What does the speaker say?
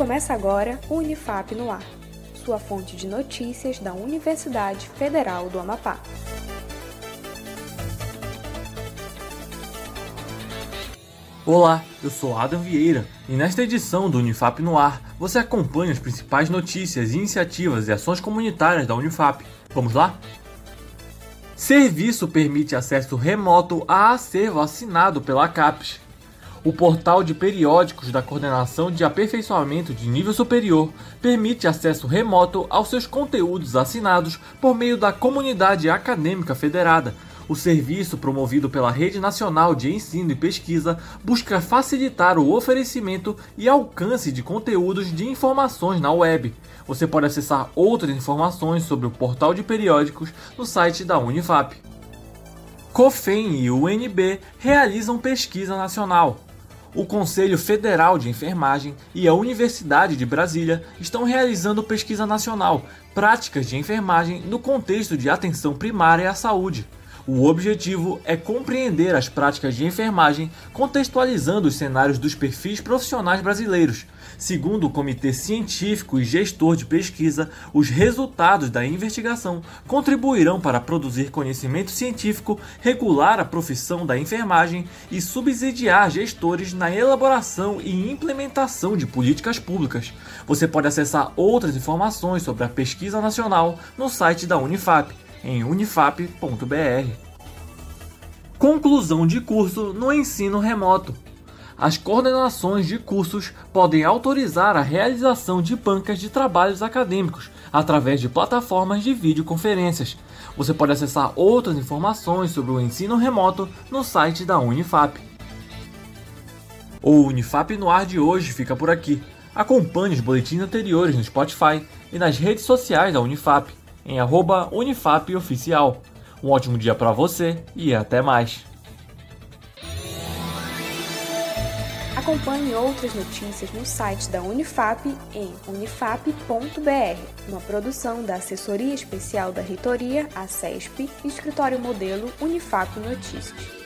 Começa agora o Unifap no Ar, sua fonte de notícias da Universidade Federal do Amapá. Olá, eu sou Adam Vieira e nesta edição do Unifap no Ar você acompanha as principais notícias, iniciativas e ações comunitárias da Unifap. Vamos lá? Serviço permite acesso remoto a acervo assinado pela CAPES. O portal de periódicos da Coordenação de Aperfeiçoamento de Nível Superior permite acesso remoto aos seus conteúdos assinados por meio da comunidade acadêmica federada, o serviço, promovido pela Rede Nacional de Ensino e Pesquisa, busca facilitar o oferecimento e alcance de conteúdos de informações na web. Você pode acessar outras informações sobre o portal de periódicos no site da Unifap. COFEM e UNB realizam pesquisa nacional. O Conselho Federal de Enfermagem e a Universidade de Brasília estão realizando pesquisa nacional, práticas de enfermagem no contexto de atenção primária à saúde. O objetivo é compreender as práticas de enfermagem, contextualizando os cenários dos perfis profissionais brasileiros. Segundo o Comitê Científico e Gestor de Pesquisa, os resultados da investigação contribuirão para produzir conhecimento científico, regular a profissão da enfermagem e subsidiar gestores na elaboração e implementação de políticas públicas. Você pode acessar outras informações sobre a pesquisa nacional no site da Unifap em unifap.br. Conclusão de curso no ensino remoto. As coordenações de cursos podem autorizar a realização de bancas de trabalhos acadêmicos através de plataformas de videoconferências. Você pode acessar outras informações sobre o ensino remoto no site da Unifap. O Unifap no ar de hoje fica por aqui. Acompanhe os boletins anteriores no Spotify e nas redes sociais da Unifap em unifapoficial. Um ótimo dia para você e até mais. Acompanhe outras notícias no site da Unifap em unifap.br, uma produção da Assessoria Especial da Reitoria, a CESP, Escritório Modelo Unifap Notícias.